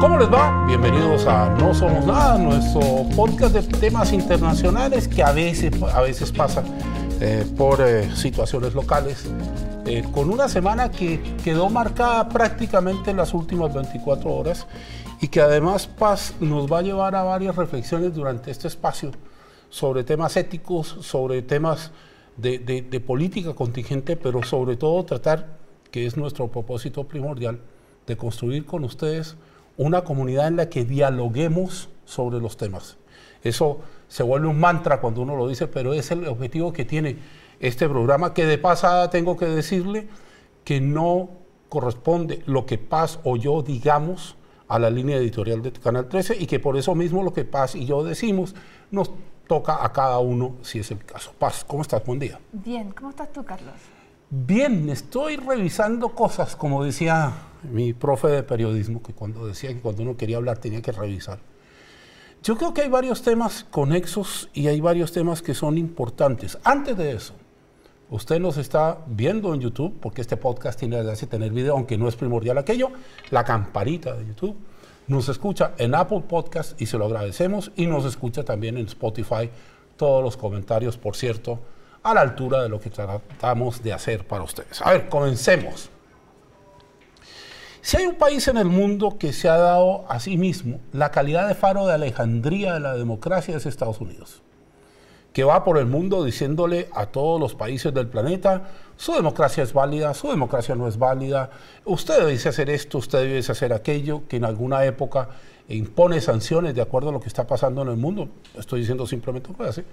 ¿Cómo les va? Bienvenidos a No Somos Nada, nuestro podcast de temas internacionales que a veces, a veces pasa eh, por eh, situaciones locales, eh, con una semana que quedó marcada prácticamente en las últimas 24 horas y que además Paz nos va a llevar a varias reflexiones durante este espacio sobre temas éticos, sobre temas de, de política contingente, pero sobre todo tratar, que es nuestro propósito primordial, de construir con ustedes una comunidad en la que dialoguemos sobre los temas. Eso se vuelve un mantra cuando uno lo dice, pero es el objetivo que tiene este programa, que de pasada tengo que decirle que no corresponde lo que Paz o yo digamos a la línea editorial de Canal 13 y que por eso mismo lo que Paz y yo decimos nos toca a cada uno si es el caso. Paz, ¿cómo estás? Buen día. Bien, ¿cómo estás tú, Carlos? Bien, estoy revisando cosas, como decía mi profe de periodismo, que cuando decía que cuando uno quería hablar tenía que revisar. Yo creo que hay varios temas conexos y hay varios temas que son importantes. Antes de eso, usted nos está viendo en YouTube, porque este podcast tiene que tener video, aunque no es primordial aquello, la campanita de YouTube. Nos escucha en Apple Podcast y se lo agradecemos. Y nos escucha también en Spotify. Todos los comentarios, por cierto, a la altura de lo que tratamos de hacer para ustedes. A ver, comencemos. Si hay un país en el mundo que se ha dado a sí mismo la calidad de faro de Alejandría de la democracia es Estados Unidos, que va por el mundo diciéndole a todos los países del planeta, su democracia es válida, su democracia no es válida, usted debe hacer esto, usted debe hacer aquello, que en alguna época impone sanciones de acuerdo a lo que está pasando en el mundo, estoy diciendo simplemente lo que hace,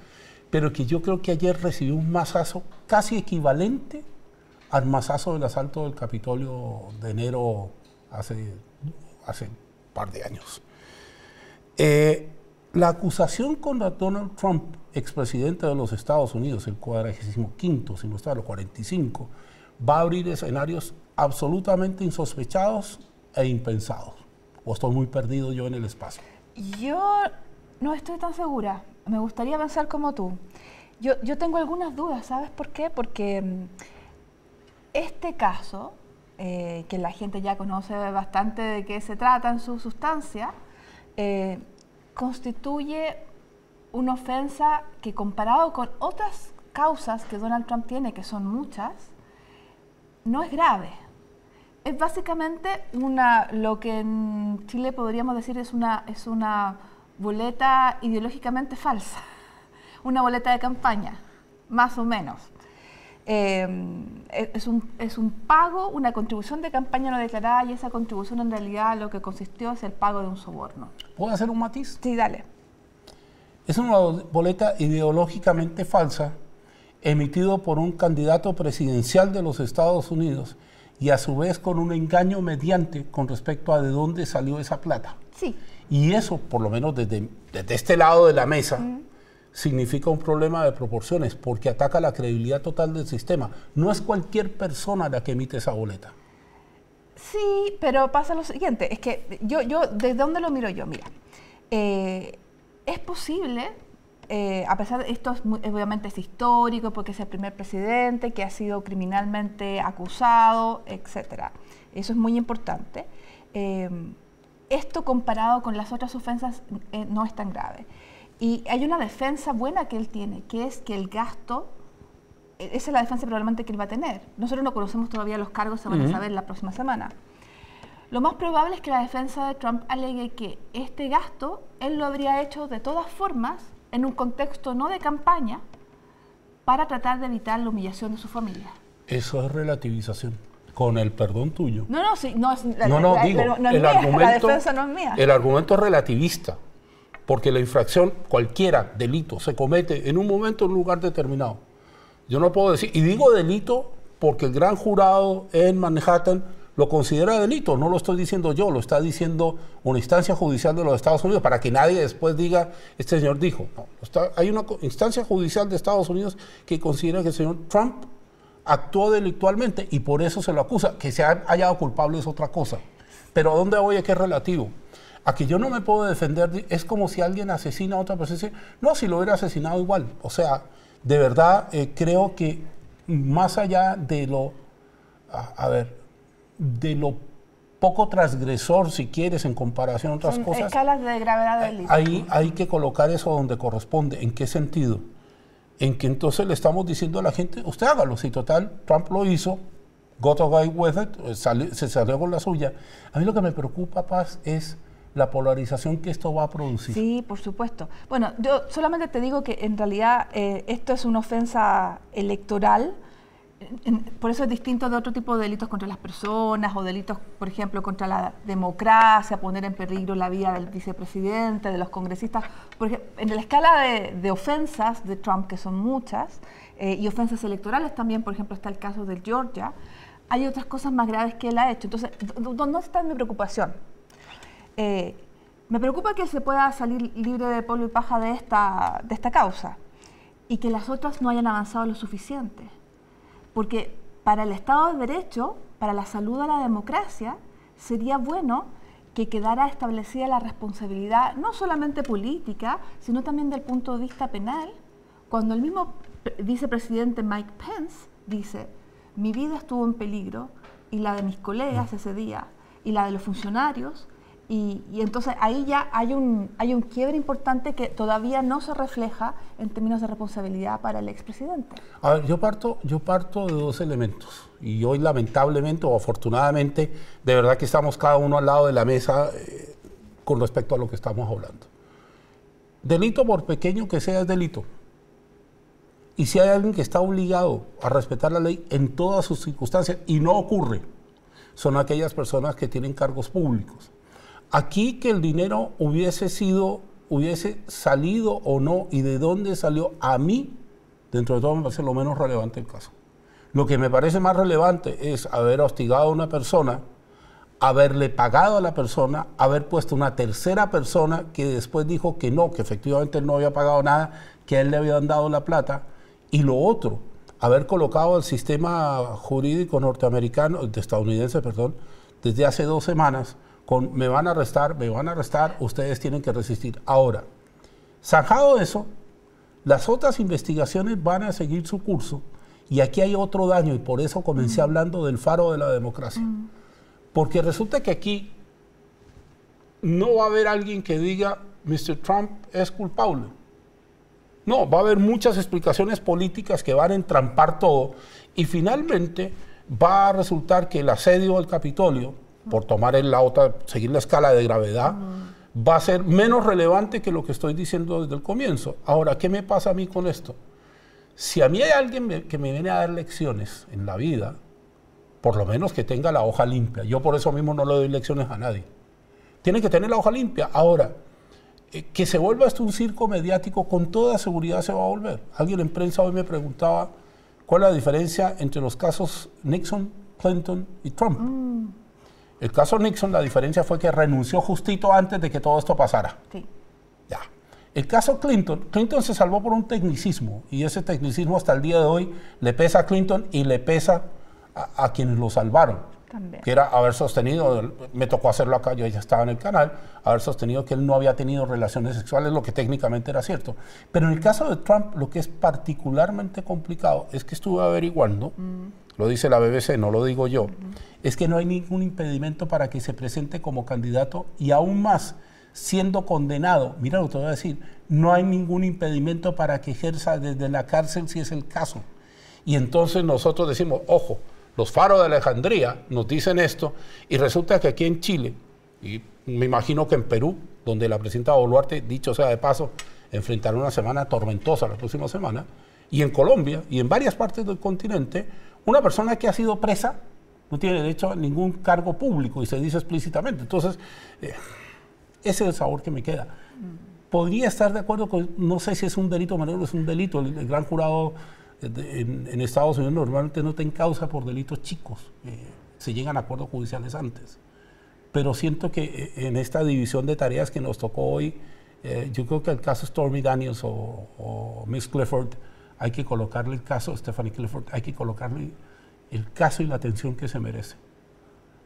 pero que yo creo que ayer recibió un masazo casi equivalente al masazo del asalto del Capitolio de enero hace, hace un par de años. Eh, la acusación contra Donald Trump, expresidente de los Estados Unidos, el 45, si no está, el 45, va a abrir escenarios absolutamente insospechados e impensados. ¿O estoy muy perdido yo en el espacio? Yo no estoy tan segura. Me gustaría pensar como tú. Yo, yo tengo algunas dudas, ¿sabes por qué? Porque mm, este caso, eh, que la gente ya conoce bastante de qué se trata en su sustancia, eh, constituye una ofensa que comparado con otras causas que Donald Trump tiene, que son muchas, no es grave. Es básicamente una, lo que en Chile podríamos decir es una, es una boleta ideológicamente falsa, una boleta de campaña, más o menos. Em, es, un, es un pago, una contribución de campaña no declarada y esa contribución en realidad lo que consistió es el pago de un soborno. ¿Puedo hacer un matiz? Sí, dale. Es una boleta ideológicamente falsa emitido por un candidato presidencial de los Estados Unidos y a su vez con un engaño mediante con respecto a de dónde salió esa plata. Sí. Y eso, por lo menos desde, desde este lado de la mesa, significa un problema de proporciones porque ataca la credibilidad total del sistema. No es cualquier persona la que emite esa boleta. Sí, pero pasa lo siguiente, es que yo, yo ¿desde dónde lo miro yo? Mira, eh, es posible, eh, a pesar de esto es obviamente es histórico porque es el primer presidente que ha sido criminalmente acusado, etcétera. Eso es muy importante. Eh, esto comparado con las otras ofensas no es tan grave. Y hay una defensa buena que él tiene, que es que el gasto, e, esa es la defensa probablemente que él va a tener. Nosotros no conocemos todavía los cargos, se van a saber la próxima semana. Lo más probable es que la defensa de Trump alegue que este gasto él lo habría hecho de todas formas en un contexto no de campaña para tratar de evitar la humillación de su familia. Eso es relativización, con el perdón tuyo. No, no, sí, no es la, no, no, digo, no el mía, argumento, la defensa no es mía. El argumento es relativista porque la infracción, cualquiera delito, se comete en un momento, en un lugar determinado. Yo no puedo decir, y digo delito porque el gran jurado en Manhattan lo considera delito, no lo estoy diciendo yo, lo está diciendo una instancia judicial de los Estados Unidos, para que nadie después diga, este señor dijo. No, hay una instancia judicial de Estados Unidos que considera que el señor Trump actuó delictualmente y por eso se lo acusa. Que se haya hallado culpable es otra cosa. Pero ¿a dónde voy? Es que es relativo a que yo no me puedo defender, es como si alguien asesina a otra persona. No, si lo hubiera asesinado igual. O sea, de verdad eh, creo que más allá de lo, a, ver, de lo poco transgresor, si quieres, en comparación a otras Son cosas. escalas de gravedad del delito. Ahí hay que colocar eso donde corresponde. ¿En qué sentido? En que entonces le estamos diciendo a la gente, usted hágalo. Si total, Trump lo hizo, got away with it, eh, se salió con la suya. A mí lo que me preocupa, Paz, es la polarización que esto va a producir. Sí, por supuesto. Bueno, yo solamente te digo que en realidad eh, esto es una ofensa electoral, por eso es distinto de otro tipo de delitos contra las personas o delitos, por ejemplo, contra la democracia, poner en peligro la vida del vicepresidente, de los congresistas. Porque en la escala de, ofensas de Trump, que son muchas, eh, y ofensas electorales también, por ejemplo, está el caso de Georgia, hay otras cosas más graves que él ha hecho. Entonces, ¿dó- ¿dónde está mi preocupación? Eh, me preocupa que se pueda salir libre de polvo y paja de esta, de esta causa y que las otras no hayan avanzado lo suficiente. Porque para el Estado de Derecho, para la salud de la democracia, sería bueno que quedara establecida la responsabilidad, no solamente política, sino también del punto de vista penal, cuando el mismo pre- vicepresidente Mike Pence dice, mi vida estuvo en peligro y la de mis colegas ese día y la de los funcionarios, y, y entonces ahí ya hay un, hay un quiebre importante que todavía no se refleja en términos de responsabilidad para el expresidente. A ver, yo parto, yo parto de dos elementos. Y hoy, lamentablemente o afortunadamente, de verdad que estamos cada uno al lado de la mesa eh, con respecto a lo que estamos hablando. Delito, por pequeño que sea, es delito. Y si hay alguien que está obligado a respetar la ley en todas sus circunstancias, y no ocurre, son aquellas personas que tienen cargos públicos. Aquí que el dinero hubiese sido, hubiese salido o no, y de dónde salió, a mí, dentro de todo me parece lo menos relevante el caso. Lo que me parece más relevante es haber hostigado a una persona, haberle pagado a la persona, haber puesto una tercera persona que después dijo que no, que efectivamente él no había pagado nada, que a él le habían dado la plata, y lo otro, haber colocado el sistema jurídico norteamericano, de estadounidense, perdón, desde hace dos semanas, con me van a arrestar, me van a arrestar, ustedes tienen que resistir. Ahora, zanjado eso, las otras investigaciones van a seguir su curso y aquí hay otro daño y por eso comencé hablando del faro de la democracia. Porque resulta que aquí no va a haber alguien que diga, Mr. Trump es culpable. No, va a haber muchas explicaciones políticas que van a entrampar todo y finalmente va a resultar que el asedio al Capitolio, por tomar en la otra, seguir la escala de gravedad, va a ser menos relevante que lo que estoy diciendo desde el comienzo. Ahora, ¿qué me pasa a mí con esto? Si a mí hay alguien me- que me viene a dar lecciones en la vida, por lo menos que tenga la hoja limpia. Yo por eso mismo no le doy lecciones a nadie. Tiene que tener la hoja limpia. Ahora, eh, que se vuelva esto un circo mediático, con toda seguridad se va a volver. Alguien en prensa hoy me preguntaba cuál es la diferencia entre los casos Nixon, Clinton y Trump. El caso Nixon, la diferencia fue que renunció justito antes de que todo esto pasara. Sí. Ya. El caso Clinton, Clinton se salvó por un tecnicismo y ese tecnicismo hasta el día de hoy le pesa a Clinton y le pesa a, a quienes lo salvaron. También. Que era haber sostenido, me tocó hacerlo acá, yo ya estaba en el canal, haber sostenido que él no había tenido relaciones sexuales, lo que técnicamente era cierto. Pero en el caso de Trump, lo que es particularmente complicado es que estuve averiguando, lo dice la BBC, no lo digo yo, es que no hay ningún impedimento para que se presente como candidato y aún más, siendo condenado, mira lo que voy a decir, no hay ningún impedimento para que ejerza desde la cárcel si es el caso. Y entonces nosotros decimos, ojo, los faros de Alejandría nos dicen esto y resulta que aquí en Chile, y me imagino que en Perú, donde la presidenta Boluarte, dicho sea de paso, enfrentará una semana tormentosa la próxima semana, y en Colombia y en varias partes del continente, una persona que ha sido presa no tiene derecho a ningún cargo público y se dice explícitamente. Entonces, eh, ese es el sabor que me queda. Podría estar de acuerdo con, no sé si es un delito menor o es un delito, el, gran jurado en, Estados Unidos normalmente no te encausa por delitos chicos, eh, se llegan a acuerdos judiciales antes. Pero siento que eh, en esta división de tareas que nos tocó hoy, yo creo que el caso Stormy Daniels o, o Miss Clifford, hay que colocarle el caso, Stephanie Clifford, hay que colocarle el caso y la atención que se merece.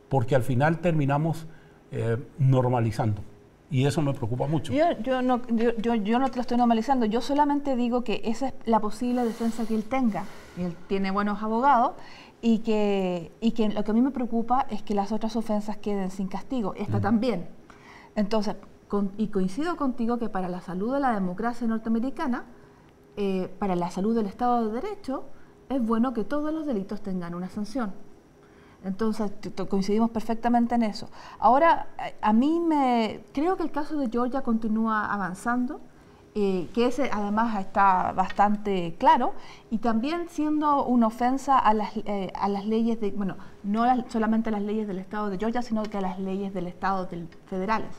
Porque al final terminamos eh, normalizando. Y eso me preocupa mucho. Yo, yo, no, yo, yo, yo no te lo estoy normalizando, yo solamente digo que esa es la posible defensa que él tenga. Y él tiene buenos abogados y que, y que lo que a mí me preocupa es que las otras ofensas queden sin castigo. Esta también. Entonces, y coincido contigo que para la salud de la democracia norteamericana, eh, para la salud del Estado de Derecho, es bueno que todos los delitos tengan una sanción. Entonces, coincidimos perfectamente en eso. Ahora, a mí me creo que el caso de Georgia continúa avanzando. Eh, que ese además está bastante claro, y también siendo una ofensa a las, eh, a las leyes de, bueno, no solamente a las leyes del Estado de Georgia, sino que a las leyes del Estado del, federales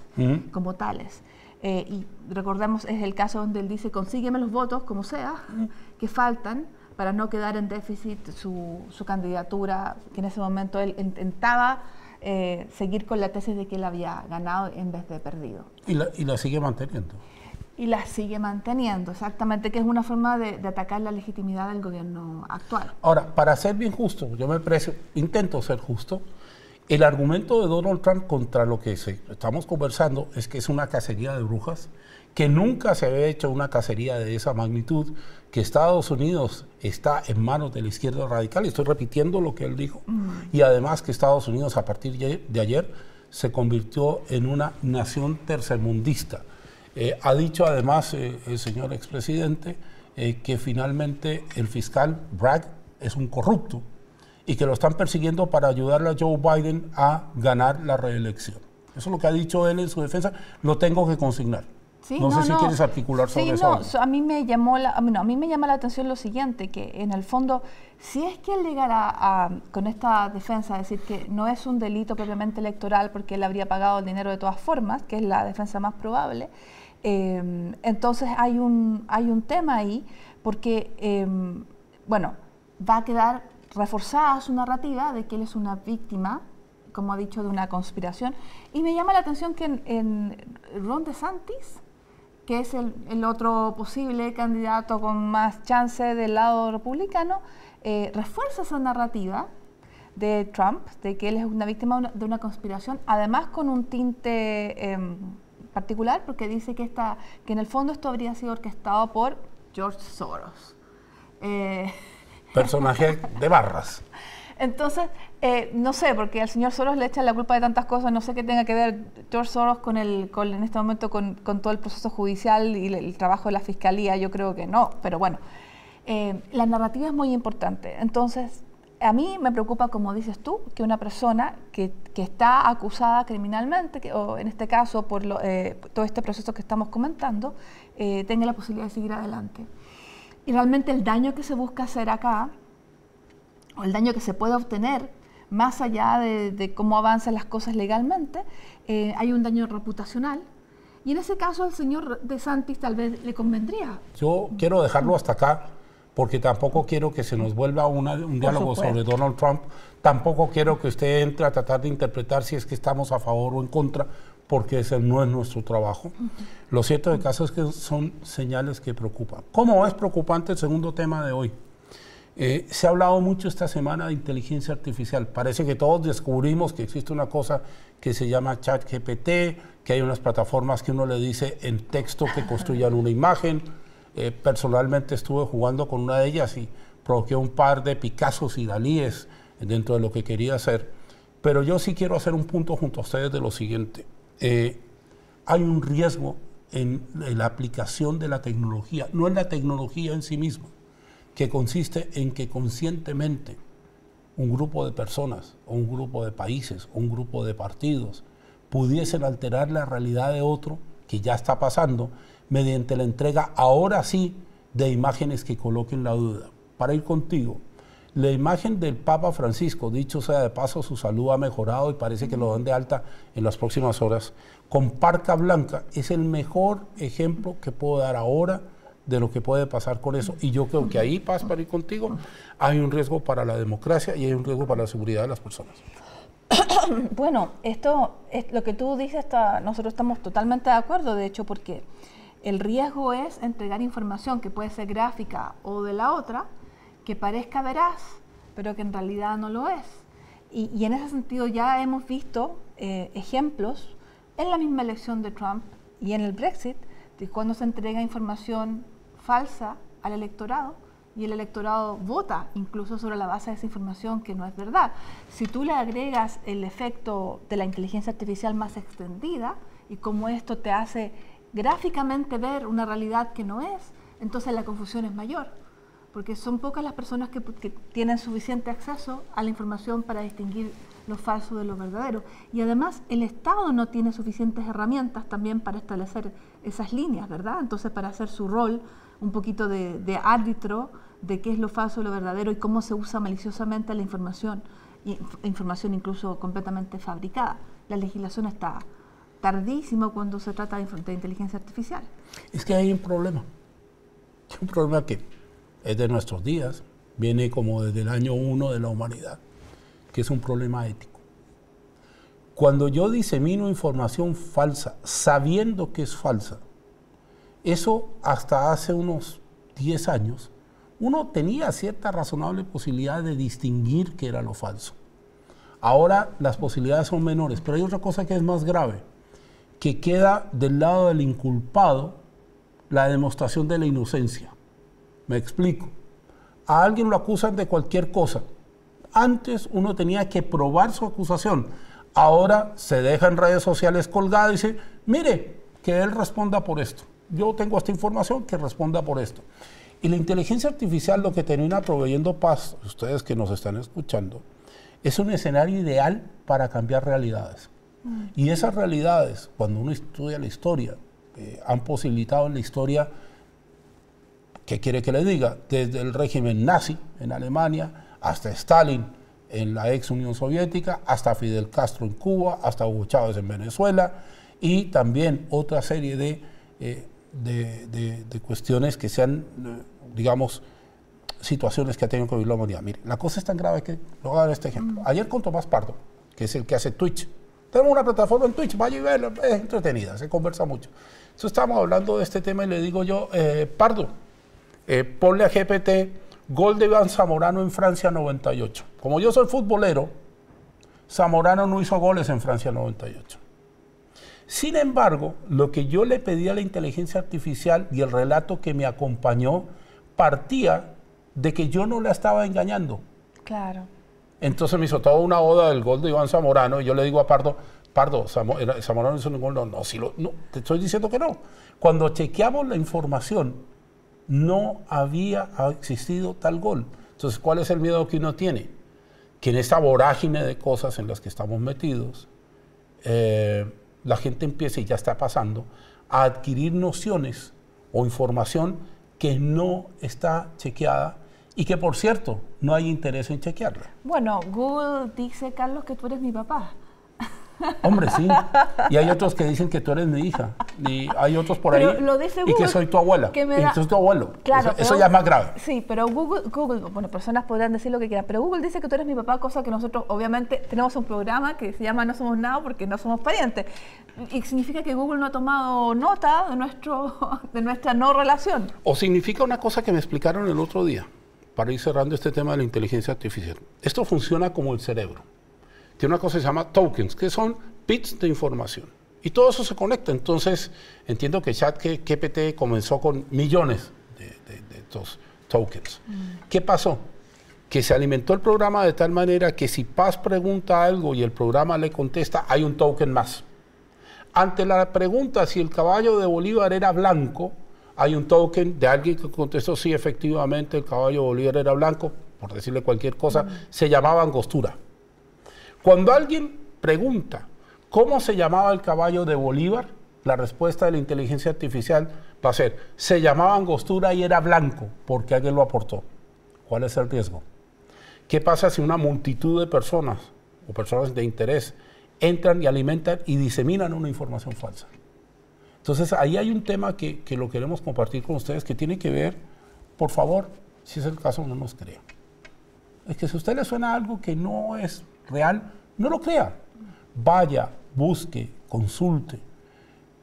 como tales. Eh, y recordemos, es el caso donde él dice, consígueme los votos, como sea, que faltan para no quedar en déficit su, su candidatura, que en ese momento él intentaba seguir con la tesis de que él había ganado en vez de perdido. Y la, y la sigue manteniendo y la sigue manteniendo, exactamente, que es una forma de, atacar la legitimidad del gobierno actual. Ahora, para ser bien justo, yo me parece, intento ser justo, el argumento de Donald Trump contra lo que estamos conversando es que es una cacería de brujas, que nunca se había hecho una cacería de esa magnitud, que Estados Unidos está en manos de la izquierda radical, y estoy repitiendo lo que él dijo, mm. y además que Estados Unidos a partir de ayer se convirtió en una nación tercermundista eh, ha dicho además eh, el señor expresidente eh, que finalmente el fiscal Bragg es un corrupto y que lo están persiguiendo para ayudarle a Joe Biden a ganar la reelección. Eso es lo que ha dicho él en su defensa. Lo tengo que consignar. no, sé si quieres articular sobre eso. a mí me llamó la, a mí me llama la atención lo siguiente, que en el fondo, si es que él llegara a, con esta defensa a decir que no es un delito propiamente electoral porque él habría pagado el dinero de todas formas, que es la defensa más probable, Em, entonces hay un, hay un tema ahí porque, em, bueno, va a quedar reforzada su narrativa de que él es una víctima, como ha dicho, de una conspiración. Y me llama la atención que en, Ron DeSantis, que es el, otro posible candidato con más chance del lado republicano, eh, refuerza esa narrativa de Trump, de que él es una víctima de una conspiración, además con un tinte em, particular porque dice que, esta, que en el fondo esto habría sido orquestado por George Soros. Eh, Personaje de barras. Entonces, eh, no sé, porque al señor Soros le echan la culpa de tantas cosas, no sé qué tenga que ver George Soros con el, con, en este momento con, con, todo el proceso judicial y el, trabajo de la fiscalía, yo creo que no, pero bueno, eh, la narrativa es muy importante. Entonces, a mí me preocupa, como dices tú, que una persona que, está acusada criminalmente, o en este caso por eh, todo este proceso que estamos comentando, eh, tenga la posibilidad de seguir adelante. Y realmente el daño que se busca hacer acá, o el daño que se puede obtener, más allá de, cómo avanzan las cosas legalmente, eh, hay un daño reputacional. Y en ese caso al señor De Santis tal vez le convendría. Yo quiero dejarlo hasta acá porque tampoco quiero que se nos vuelva un diálogo sobre Donald Trump, tampoco quiero que usted entre a tratar de interpretar si es que estamos a favor o en contra, porque ese no es nuestro trabajo. Lo cierto del caso es que son señales que preocupan. ¿Cómo es preocupante el segundo tema de hoy? Eh, se ha hablado mucho esta semana de inteligencia artificial. Parece que todos descubrimos que existe una cosa que se llama ChatGPT, que hay unas plataformas que uno le dice en texto que construyan una imagen, eh, personalmente estuve jugando con una de ellas y provoqué un par de Picassos y Dalíes dentro de lo que quería hacer. Pero yo sí quiero hacer un punto junto a ustedes de lo siguiente. Eh, hay un riesgo en, la aplicación de la tecnología, no en la tecnología en sí misma, que consiste en que conscientemente un grupo de personas, o un grupo de países, o un grupo de partidos pudiesen alterar la realidad de otro, que ya está pasando, mediante la entrega, ahora sí, de imágenes que coloquen la duda. Para ir contigo, la imagen del Papa Francisco, dicho sea de paso, su salud ha mejorado y parece que lo dan de alta en las próximas horas, con parca blanca, es el mejor ejemplo que puedo dar ahora de lo que puede pasar con eso. Y yo creo que ahí, Paz, para ir contigo, hay un riesgo para la democracia y hay un riesgo para la seguridad de las personas. Bueno, esto es lo que tú dices, está, nosotros estamos totalmente de acuerdo, de hecho, porque el riesgo es entregar información que puede ser gráfica o de la otra, que parezca veraz, pero que en realidad no lo es. Y, en ese sentido ya hemos visto eh, ejemplos en la misma elección de Trump y en el Brexit, de cuando se entrega información falsa al electorado y el electorado vota incluso sobre la base de esa información que no es verdad. Si tú le agregas el efecto de la inteligencia artificial más extendida y cómo esto te hace gráficamente ver una realidad que no es, entonces la confusión es mayor, porque son pocas las personas que, tienen suficiente acceso a la información para distinguir lo falso de lo verdadero. Y además el Estado no tiene suficientes herramientas también para establecer esas líneas, ¿verdad? Entonces para hacer su rol un poquito de, árbitro de qué es lo falso y lo verdadero y cómo se usa maliciosamente la información, información incluso completamente fabricada. La legislación está tardísimo cuando se trata de, de inteligencia artificial. Es que hay un problema, un problema que es de nuestros días, viene como desde el año uno de la humanidad, que es un problema ético. Cuando yo disemino información falsa, sabiendo que es falsa, eso hasta hace unos 10 años, uno tenía cierta razonable posibilidad de distinguir qué era lo falso. Ahora las posibilidades son menores, pero hay otra cosa que es más grave, que queda del lado del inculpado la demostración de la inocencia. Me explico. A alguien lo acusan de cualquier cosa. Antes uno tenía que probar su acusación. Ahora se deja en redes sociales colgado y dice, mire, que él responda por esto yo tengo esta información que responda por esto. Y la inteligencia artificial lo que termina proveyendo paz, ustedes que nos están escuchando, es un escenario ideal para cambiar realidades. Mm. Y esas realidades, cuando uno estudia la historia, eh, han posibilitado en la historia, ¿qué quiere que le diga? Desde el régimen nazi en Alemania hasta Stalin en la ex Unión Soviética, hasta Fidel Castro en Cuba, hasta Hugo Chávez en Venezuela y también otra serie de eh, de, cuestiones que sean, digamos, situaciones que ha tenido que vivir la humanidad. Mire, la cosa es tan grave que, lo voy a dar este ejemplo. Mm. Ayer con Tomás Pardo, que es el que hace Twitch, tenemos una plataforma en Twitch, vaya y verla, es entretenida, se conversa mucho. Entonces estábamos hablando de este tema y le digo yo, eh, Pardo, eh, ponle a GPT gol de Iván Zamorano en Francia 98. Como yo soy futbolero, Zamorano no hizo goles en Francia 98. Sin embargo, lo que yo le pedí a la inteligencia artificial y el relato que me acompañó partía de que yo no la estaba engañando. Claro. Entonces me hizo toda una oda del gol de Iván Zamorano y yo le digo a Pardo, Pardo, Zamorano hizo un gol, no, no, si lo, no, te estoy diciendo que no. Cuando chequeamos la información, no había existido tal gol. Entonces, ¿cuál es el miedo que uno tiene? Que en esta vorágine de cosas en las que estamos metidos, eh, la gente empieza, y ya está pasando, a adquirir nociones o información que no está chequeada y que, por cierto, no hay interés en chequearla. Bueno, Google dice, Carlos, que tú eres mi papá. Hombre, sí. Y hay otros que dicen que tú eres mi hija. Y hay otros por ahí. y que soy tu abuela. Que me y tu abuelo. Claro, eso, ya es más grave. Sí, pero Google, Google, bueno, personas podrán decir lo que quieran, pero Google dice que tú eres mi papá, cosa que nosotros, obviamente, tenemos un programa que se llama No Somos Nada porque no somos parientes. Y significa que Google no ha tomado nota de, nuestro, de nuestra no relación. O significa una cosa que me explicaron el otro día, para ir cerrando este tema de la inteligencia artificial. Esto funciona como el cerebro tiene una cosa que se llama tokens, que son bits de información. Y todo eso se conecta. Entonces, entiendo que ChatGPT comenzó con millones de, estos tokens. Mm. ¿Qué pasó? Que se alimentó el programa de tal manera que si Paz pregunta algo y el programa le contesta, hay un token más. Ante la pregunta si el caballo de Bolívar era blanco, hay un token de alguien que contestó sí, efectivamente, el caballo de Bolívar era blanco, por decirle cualquier cosa, mm. se llamaba angostura. Cuando alguien pregunta cómo se llamaba el caballo de Bolívar, la respuesta de la inteligencia artificial va a ser, se llamaba angostura y era blanco porque alguien lo aportó. ¿Cuál es el riesgo? ¿Qué pasa si una multitud de personas o personas de interés entran y alimentan y diseminan una información falsa? Entonces ahí hay un tema que, que lo queremos compartir con ustedes que tiene que ver, por favor, si es el caso, no nos crea. Es que si a usted le suena algo que no es real, no lo crea. Vaya, busque, consulte,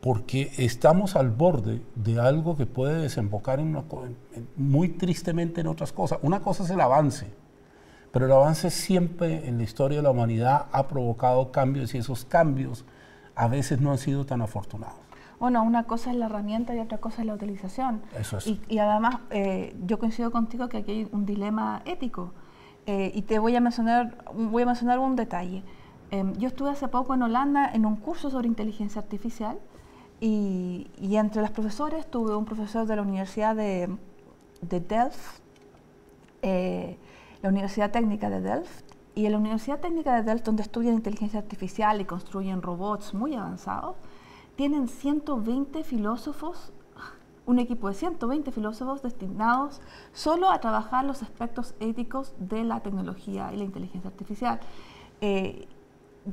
porque estamos al borde de algo que puede desembocar en muy tristemente en otras cosas. Una cosa es el avance, pero el avance siempre en la historia de la humanidad ha provocado cambios y esos cambios a veces no han sido tan afortunados. Bueno, una cosa es la herramienta y otra cosa es la utilización. Eso es. Y, y además, eh, yo coincido contigo que aquí hay un dilema ético. Eh, y te voy a mencionar, voy a mencionar un detalle. Em, yo estuve hace poco en Holanda en un curso sobre inteligencia artificial y, y entre los profesores tuve un profesor de la Universidad de, de Delft, eh, la Universidad Técnica de Delft, y en la Universidad Técnica de Delft, donde estudian inteligencia artificial y construyen robots muy avanzados, tienen 120 filósofos, un equipo de 120 filósofos destinados solo a trabajar los aspectos éticos de la tecnología y la inteligencia artificial. Eh,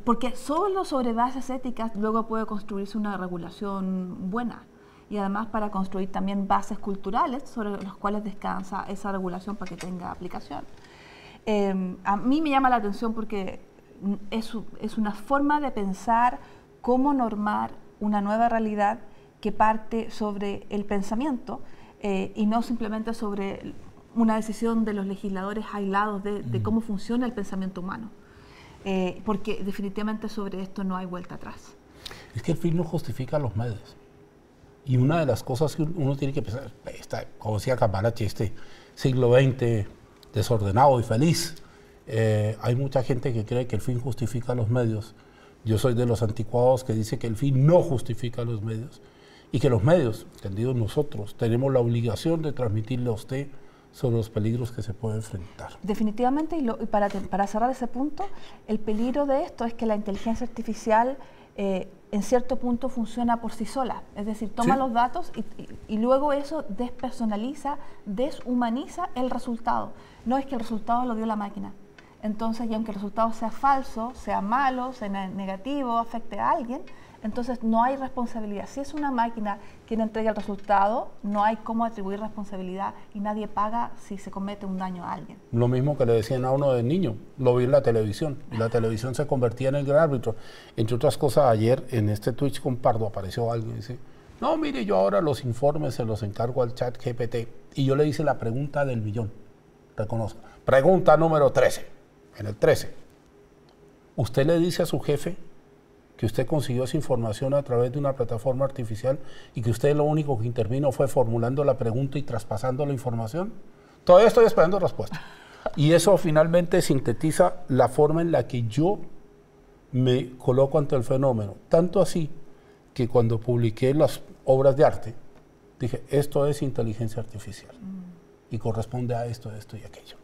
porque solo sobre bases éticas luego puede construirse una regulación buena y además para construir también bases culturales sobre las cuales descansa esa regulación para que tenga aplicación. Eh, a mí me llama la atención porque es, es, una forma de pensar cómo normar una nueva realidad que parte sobre el pensamiento eh, y no simplemente sobre una decisión de los legisladores aislados de, de cómo funciona el pensamiento humano. Eh, porque definitivamente sobre esto no hay vuelta atrás. Es que el fin no justifica los medios. Y una de las cosas que uno tiene que pensar, está, como decía Cambalache, este siglo XX desordenado y feliz, eh, hay mucha gente que cree que el fin justifica los medios. Yo soy de los anticuados que dice que el fin no justifica los medios y que los medios, entendidos nosotros, tenemos la obligación de transmitirle a usted sobre los peligros que se puede enfrentar. Definitivamente, y, lo, y para, para, cerrar ese punto, el peligro de esto es que la inteligencia artificial eh, en cierto punto funciona por sí sola, es decir, toma ¿Sí? los datos y, y, y, luego eso despersonaliza, deshumaniza el resultado. No es que el resultado lo dio la máquina. Entonces, y aunque el resultado sea falso, sea malo, sea negativo, afecte a alguien, entonces no hay responsabilidad. Si es una máquina quien entrega el resultado, no hay cómo atribuir responsabilidad y nadie paga si se comete un daño a alguien. Lo mismo que le decían a uno de niño, lo vi en la televisión y la televisión se convertía en el gran árbitro. Entre otras cosas, ayer en este Twitch con Pardo apareció alguien y dice, no, mire, yo ahora los informes se los encargo al chat GPT. Y yo le hice la pregunta del millón, reconozco. Pregunta número 13, en el 13. ¿Usted le dice a su jefe que usted consiguió esa información a través de una plataforma artificial y que usted lo único que intervino fue formulando la pregunta y traspasando la información? Todavía estoy esperando respuesta. Y eso finalmente sintetiza la forma en la que yo me coloco ante el fenómeno. Tanto así que cuando publiqué las obras de arte, dije, esto es inteligencia artificial. Mm. Y corresponde a esto, esto y aquello.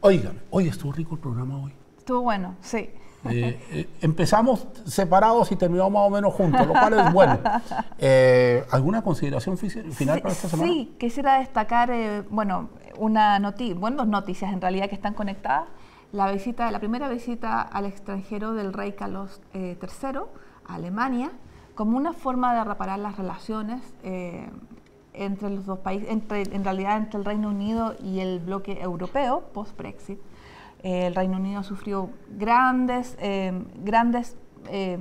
Oigan, hoy estuvo rico el programa hoy. Estuvo bueno, sí. Eh, eh, empezamos separados y terminamos más o menos juntos, lo cual es bueno. Eh, ¿Alguna consideración final sí, para esta semana? Sí, quisiera destacar, eh, bueno, una noticia, bueno, dos noticias en realidad que están conectadas. La visita, la primera visita al extranjero del rey Carlos III a Alemania, como una forma de reparar las relaciones entre los dos países, entre, en realidad entre el Reino Unido y el bloque europeo post-Brexit. Eh, el Reino Unido sufrió grandes, eh, grandes eh,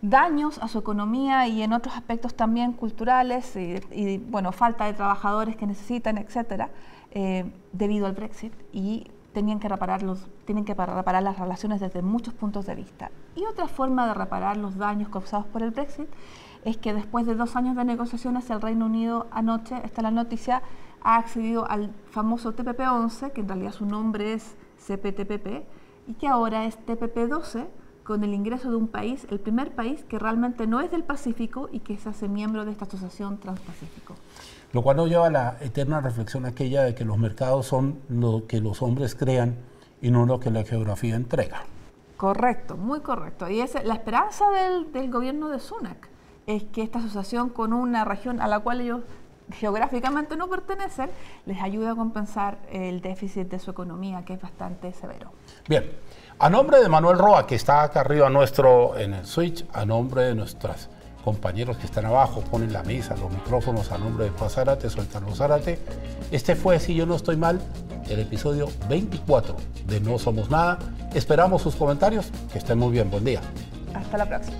daños a su economía y en otros aspectos también culturales y, bueno, falta de trabajadores que necesitan, etcétera, debido al Brexit y tenían que reparar los, tienen que reparar las relaciones desde muchos puntos de vista. Y otra forma de reparar los daños causados por el Brexit es que después de dos años de negociaciones el Reino Unido anoche, está la noticia, ha accedido al famoso TPP-11, que en realidad su nombre es CPTPP, y que ahora es TPP-12, con el ingreso de un país, el primer país que realmente no es del Pacífico y que se hace miembro de esta asociación Transpacífico. Lo cual nos lleva a la eterna reflexión aquella de que los mercados son lo que los hombres crean y no lo que la geografía entrega. Correcto, muy correcto. Y es la esperanza del, del gobierno de Sunak es que esta asociación con una región a la cual ellos geográficamente no pertenecen, les ayuda a compensar el déficit de su economía, que es bastante severo. Bien, a nombre de Manuel Roa, que está acá arriba nuestro en el switch, a nombre de nuestros compañeros que están abajo, ponen la mesa, los micrófonos, a nombre de Juan Zárate, soy Carlos Zárate. Este fue, si yo no estoy mal, el episodio 24 de No Somos Nada. Esperamos sus comentarios, que estén muy bien, buen día. Hasta la próxima.